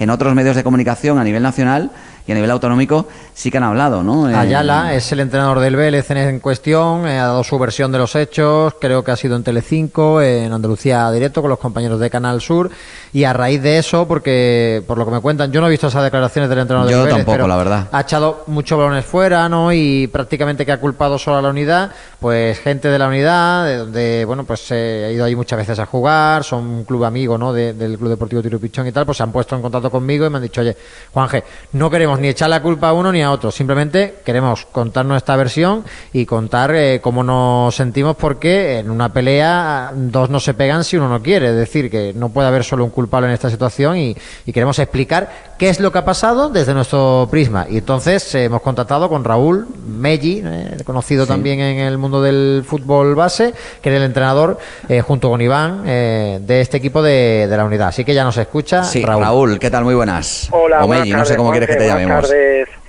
en otros medios de comunicación a nivel nacional y a nivel autonómico sí que han hablado, ¿no? Eh, Ayala es el entrenador del Vélez en cuestión, eh, ha dado su versión de los hechos, creo que ha sido en Telecinco, en Andalucía directo con los compañeros de Canal Sur y a raíz de eso, porque por lo que me cuentan, yo no he visto esas declaraciones del entrenador del Vélez, tampoco, la verdad. ha echado muchos balones fuera, ¿no? Y prácticamente que ha culpado solo a la unidad, pues gente de la unidad, de donde, bueno, pues se ha ido ahí muchas veces a jugar, son un club amigo, ¿no? del Club Deportivo Tiro Pichón y tal, pues se han puesto en contacto conmigo y me han dicho, oye, Juanje, no queremos ni echar la culpa a uno ni a otro, simplemente queremos contar nuestra versión y contar eh, cómo nos sentimos porque en una pelea dos no se pegan si uno no quiere, es decir, que no puede haber solo un culpable en esta situación y, queremos explicar qué es lo que ha pasado desde nuestro prisma. Y entonces eh, hemos contactado con Raúl Melli, eh, conocido también en el mundo del fútbol base, que es el entrenador junto con Iván de este equipo de, la unidad. Así que ya nos escucha Raúl. Raúl, ¿qué tal? Muy buenas. Hola, no sé cómo quieres que te llamemos.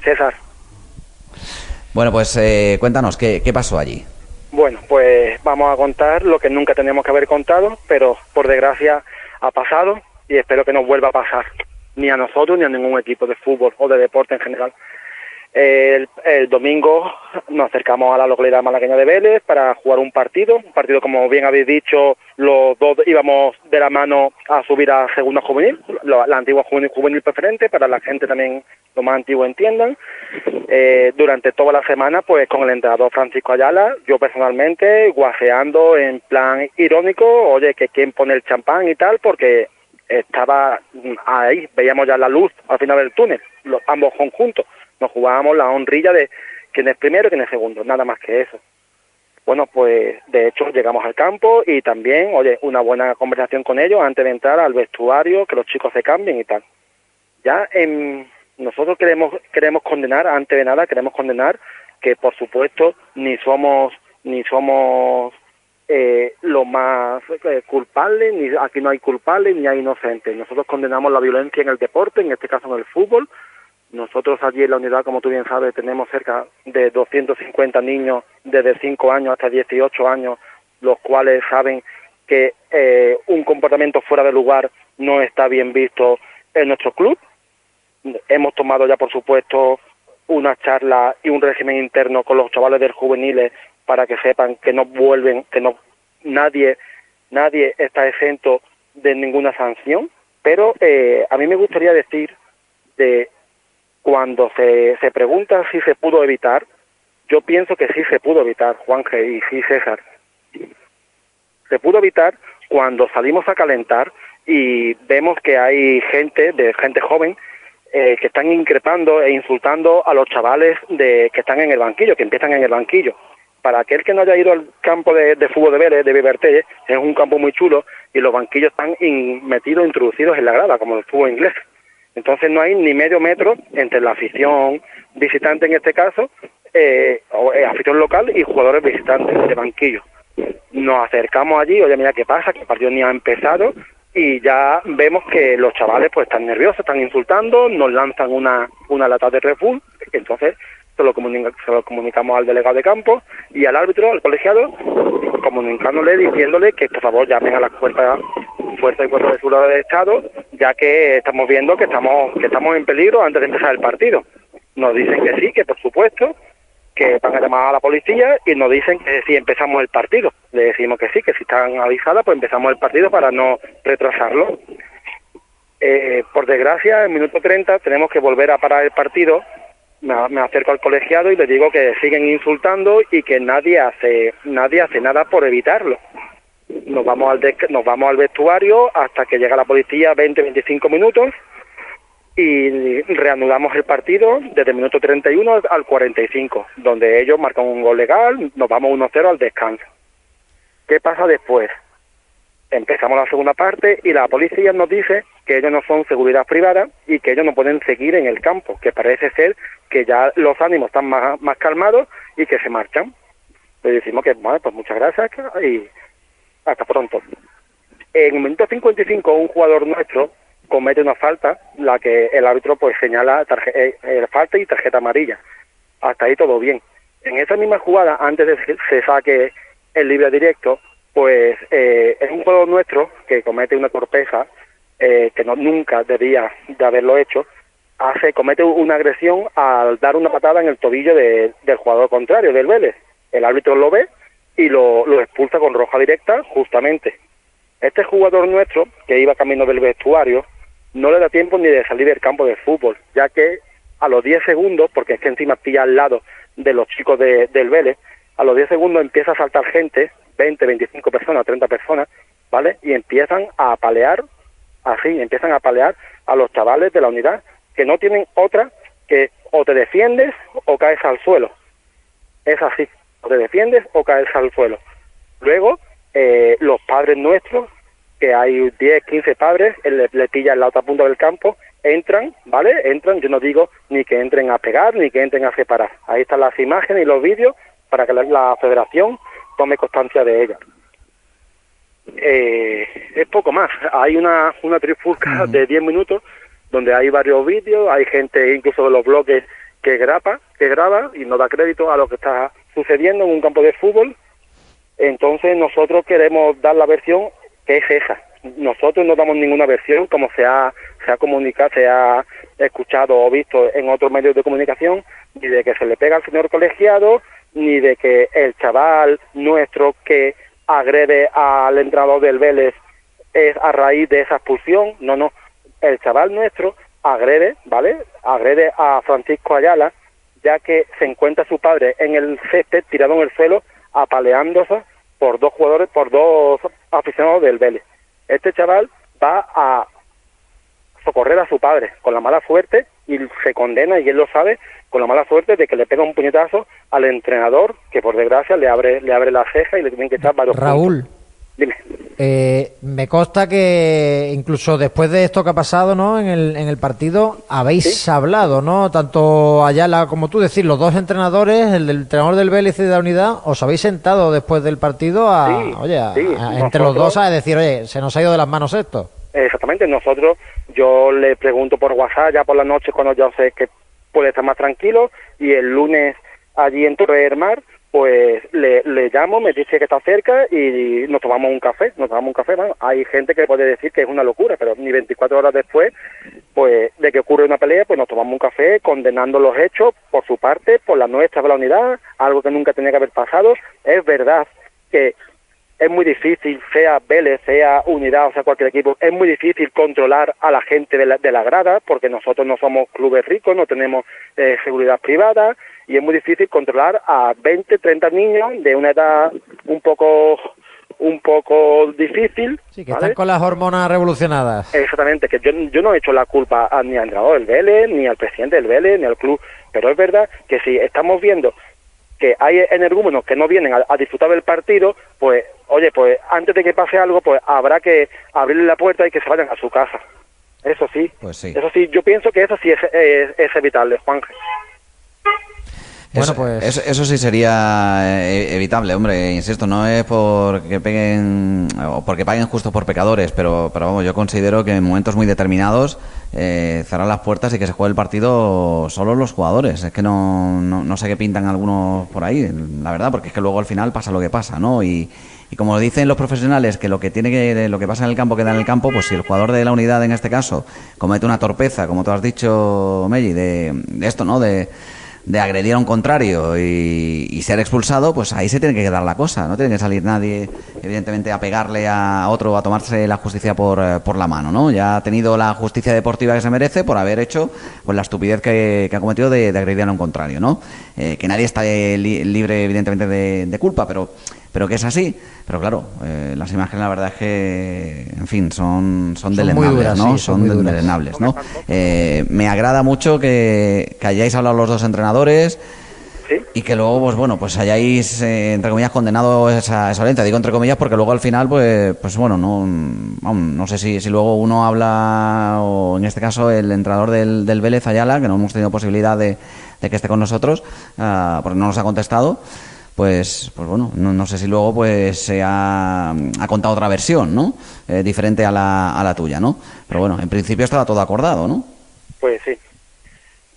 César. Bueno, pues eh, cuéntanos, ¿qué, ¿qué pasó allí? Bueno, pues vamos a contar lo que nunca teníamos que haber contado, pero por desgracia ha pasado y espero que no vuelva a pasar, ni a nosotros ni a ningún equipo de fútbol o de deporte en general. El, domingo nos acercamos a la localidad malagueña de Vélez para jugar un partido, un partido como bien habéis dicho, los dos íbamos de la mano a subir a segunda juvenil, la, antigua juvenil, preferente, para la gente también lo más antiguo entiendan. Eh, durante toda la semana, pues con el entrenador Francisco Ayala, yo personalmente guaseando en plan irónico, oye, que quién pone el champán y tal, porque estaba ahí, veíamos ya la luz al final del túnel, los, ambos conjuntos nos jugábamos la honrilla de quién es primero y quién es segundo, nada más que eso. Bueno, pues de hecho llegamos al campo y también, oye, una buena conversación con ellos antes de entrar al vestuario, que los chicos se cambien y tal. Ya en, nosotros queremos, queremos condenar, antes de nada, queremos condenar que por supuesto ni somos, ni somos eh, lo más eh, culpables, ni aquí no hay culpables ni hay inocentes. Nosotros condenamos la violencia en el deporte, en este caso en el fútbol, nosotros allí en la unidad, como tú bien sabes, tenemos cerca de 250 niños desde 5 años hasta 18 años, los cuales saben que eh, un comportamiento fuera de lugar no está bien visto en nuestro club. Hemos tomado ya, por supuesto, una charla y un régimen interno con los chavales del juveniles para que sepan que no vuelven, que no nadie nadie está exento de ninguna sanción. Pero eh, a mí me gustaría decir de cuando se, se pregunta si se pudo evitar, yo pienso que sí se pudo evitar, Juanje y sí César. Se pudo evitar cuando salimos a calentar y vemos que hay gente, de gente joven, eh, que están increpando e insultando a los chavales de, que están en el banquillo, que empiezan en el banquillo. Para aquel que no haya ido al campo de, fútbol de Vélez, de Viverté, es un campo muy chulo y los banquillos están metidos, introducidos en la grada, como el fútbol inglés. Entonces no hay ni medio metro entre la afición visitante en este caso, eh, o, eh, afición local y jugadores visitantes de banquillo. Nos acercamos allí, oye mira qué pasa, que el partido ni ha empezado y ya vemos que los chavales pues están nerviosos, están insultando, nos lanzan una, una lata de Red entonces se lo, se lo comunicamos al delegado de campo y al árbitro, al colegiado, comunicándole, diciéndole que por favor llamen a las fuerzas fuerza y cuerpo de seguridad del Estado, ya que estamos viendo que estamos, que estamos en peligro antes de empezar el partido. Nos dicen que sí, que por supuesto, que van a llamar a la policía y nos dicen que si empezamos el partido. Le decimos que sí, que si están avisadas, pues empezamos el partido para no retrasarlo. Eh, por desgracia, en minuto 30 tenemos que volver a parar el partido. Me, acerco al colegiado y le digo que siguen insultando y que nadie hace, nadie hace nada por evitarlo nos vamos al nos vamos al vestuario hasta que llega la policía 20-25 minutos y reanudamos el partido desde el minuto 31 al 45, donde ellos marcan un gol legal, nos vamos 1-0 al descanso. ¿Qué pasa después? Empezamos la segunda parte y la policía nos dice que ellos no son seguridad privada y que ellos no pueden seguir en el campo, que parece ser que ya los ánimos están más, más calmados y que se marchan. Le decimos que, bueno, pues muchas gracias y hasta pronto. En el minuto 55 un jugador nuestro comete una falta, la que el árbitro pues señala eh, eh, falta y tarjeta amarilla. Hasta ahí todo bien. En esa misma jugada, antes de que se saque el libre directo, pues eh, es un jugador nuestro que comete una torpeza eh, que no, nunca debía de haberlo hecho, hace comete una agresión al dar una patada en el tobillo del jugador contrario, del Vélez. El árbitro lo ve y lo, expulsa con roja directa justamente. Este jugador nuestro, que iba camino del vestuario, no le da tiempo ni de salir del campo de fútbol, ya que a los 10 segundos, porque es que encima pilla al lado de los chicos de, del Vélez, a los 10 segundos empieza a saltar gente, 20, 25 personas, 30 personas, ¿vale? Y empiezan a apalear, así, empiezan a apalear a los chavales de la unidad, que no tienen otra que o te defiendes o caes al suelo. Es así, o te defiendes o caes al suelo. Luego, eh, los padres nuestros, que hay 10, 15 padres, le, le pillan la otra punta del campo, entran, ¿vale? Entran, yo no digo ni que entren a pegar ni que entren a separar. Ahí están las imágenes y los vídeos para que la, federación tome constancia de ellas. Eh, es poco más. Hay una, una trifulca de 10 minutos donde hay varios vídeos, hay gente incluso de los bloques que graba, que graba y no da crédito a lo que está sucediendo en un campo de fútbol. Entonces nosotros queremos dar la versión que es esa. Nosotros no damos ninguna versión como se ha, se ha comunicado, se ha escuchado o visto en otros medios de comunicación, ni de que se le pega al señor colegiado, ni de que el chaval nuestro que agrede al entrenador del Vélez es a raíz de esa expulsión. No, no. El chaval nuestro agrede, ¿vale? Agrede a Francisco Ayala, ya que se encuentra su padre en el césped tirado en el suelo, apaleándose por dos jugadores, por dos aficionados del Vélez. Este chaval va a socorrer a su padre con la mala suerte y se condena, y él lo sabe, con la mala suerte de que le pega un puñetazo al entrenador, que por desgracia le abre, le abre la ceja y le tienen que echar varios Raúl. Dime. Eh, me consta que incluso después de esto que ha pasado ¿no? en, el, en el partido, habéis hablado, ¿no? Tanto Ayala como tú, decir, los dos entrenadores, el del entrenador del Vélez y de la unidad, os habéis sentado después del partido a, oye, entre los dos a decir, oye, se nos ha ido de las manos esto. Exactamente, nosotros, yo le pregunto por WhatsApp ya por la noche cuando yo sé que puede estar más tranquilo y el lunes allí en Torre del Mar, pues le, le llamo, me dice que está cerca y nos tomamos un café, nos tomamos un café, hay gente que puede decir que es una locura, pero ni 24 horas después, pues de que ocurre una pelea, pues nos tomamos un café condenando los hechos por su parte, por la nuestra, por la unidad, algo que nunca tenía que haber pasado, es verdad que es muy difícil, sea Vélez, sea Unidad, o sea cualquier equipo, es muy difícil controlar a la gente de la, de la grada porque nosotros no somos clubes ricos, no tenemos eh, seguridad privada y es muy difícil controlar a 20, 30 niños de una edad un poco un poco difícil. Sí, que están con las hormonas revolucionadas. Exactamente, que yo, yo no he hecho la culpa a, ni al entrenador del Vélez, ni al presidente del Vélez, ni al club, pero es verdad que si estamos viendo que hay energúmenos que no vienen a, disfrutar del partido, pues, oye, pues antes de que pase algo, pues habrá que abrirle la puerta y que se vayan a su casa. Eso sí. Pues sí. Eso sí, yo pienso que eso sí es, es, evitable, Juan. Bueno, pues... Eso, sí sería eh, evitable, hombre, insisto, no es porque peguen o porque paguen justo por pecadores, pero, pero vamos, yo considero que en momentos muy determinados eh, cerrar las puertas y que se juegue el partido solo los jugadores. Es que no, no, sé qué pintan algunos por ahí, la verdad, porque es que luego al final pasa lo que pasa, ¿no? Y, y como dicen los profesionales que lo que tiene que lo que pasa en el campo queda en el campo, pues si el jugador de la unidad en este caso comete una torpeza, como tú has dicho, Melli, de, de esto, ¿no? De de agredir a un contrario y, ser expulsado, pues ahí se tiene que quedar la cosa. No tiene que salir nadie, evidentemente, a pegarle a otro, a tomarse la justicia por, eh, por la mano, ¿no? Ya ha tenido la justicia deportiva que se merece por haber hecho pues la estupidez que, ha cometido de, agredir a un contrario, ¿no? Eh, que nadie está libre, evidentemente, de culpa, pero pero que es así. Pero claro, eh, las imágenes la verdad es que, en fin, son, son, delenables, ¿no? son, delenables, ¿no? Eh, me agrada mucho que, hayáis hablado los dos entrenadores. Y que luego, pues bueno, pues hayáis, eh, entre comillas, condenado esa, esa violencia. Digo entre comillas porque luego al final, pues, pues bueno, no, no sé si, si luego uno habla, o en este caso el entrenador del, del Vélez Ayala, que no hemos tenido posibilidad de, de que esté con nosotros, uh, porque no nos ha contestado pues, pues bueno, no, sé si luego pues se ha, contado otra versión, ¿no? Eh, diferente a la, a la tuya, ¿no? Pero bueno, en principio estaba todo acordado, ¿no? Pues sí.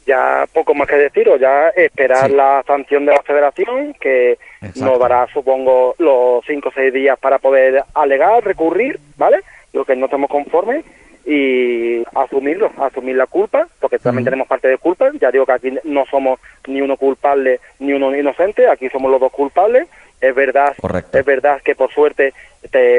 Ya poco más que decir, o ya esperar la sanción de la federación, que nos dará, supongo, los cinco o seis días para poder alegar, recurrir, ¿vale? Lo que no estamos conformes, y asumirlo, asumir la culpa, porque también tenemos parte de culpa, ya digo que aquí no somos ni uno culpable ni uno inocente, aquí somos los dos culpables, es verdad, es verdad que por suerte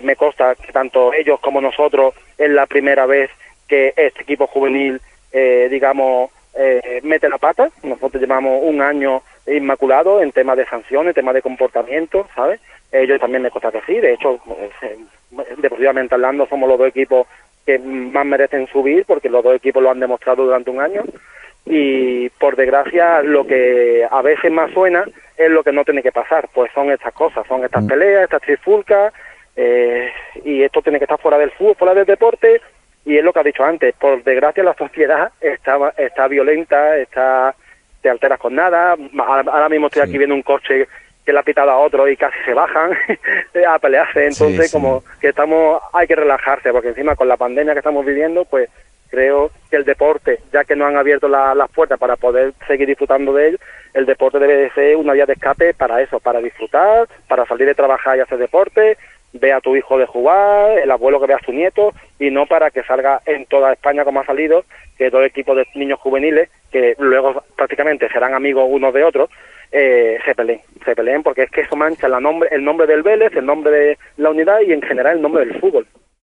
me consta que tanto ellos como nosotros es la primera vez que este equipo juvenil, eh, digamos, eh, mete la pata. Nosotros llevamos un año inmaculado en temas de sanciones, en temas de comportamiento, ¿sabes? Ellos también me consta que sí. De hecho, eh, deportivamente hablando, somos los dos equipos que más merecen subir porque los dos equipos lo han demostrado durante un año. Y por desgracia lo que a veces más suena es lo que no tiene que pasar, pues son estas cosas, son estas mm. peleas, estas trifulcas eh, y esto tiene que estar fuera del fútbol, fuera del deporte y es lo que ha dicho antes, por desgracia la sociedad está, está violenta, está te alteras con nada, ahora mismo estoy aquí viendo un coche que le ha pitado a otro y casi se bajan a pelearse, entonces como que estamos, hay que relajarse, porque encima con la pandemia que estamos viviendo, pues creo que el deporte, ya que no han abierto las puertas para poder seguir disfrutando de él, el deporte debe de ser una vía de escape para eso, para disfrutar, para salir de trabajar y hacer deporte, ve a tu hijo de jugar, el abuelo que vea a su nieto, y no para que salga en toda España como ha salido, que todo equipo de niños juveniles, que luego prácticamente serán amigos unos de otros, eh, se peleen, se peleen porque es que eso mancha la nombre, el nombre del Vélez, el nombre de la unidad y en general el nombre del fútbol.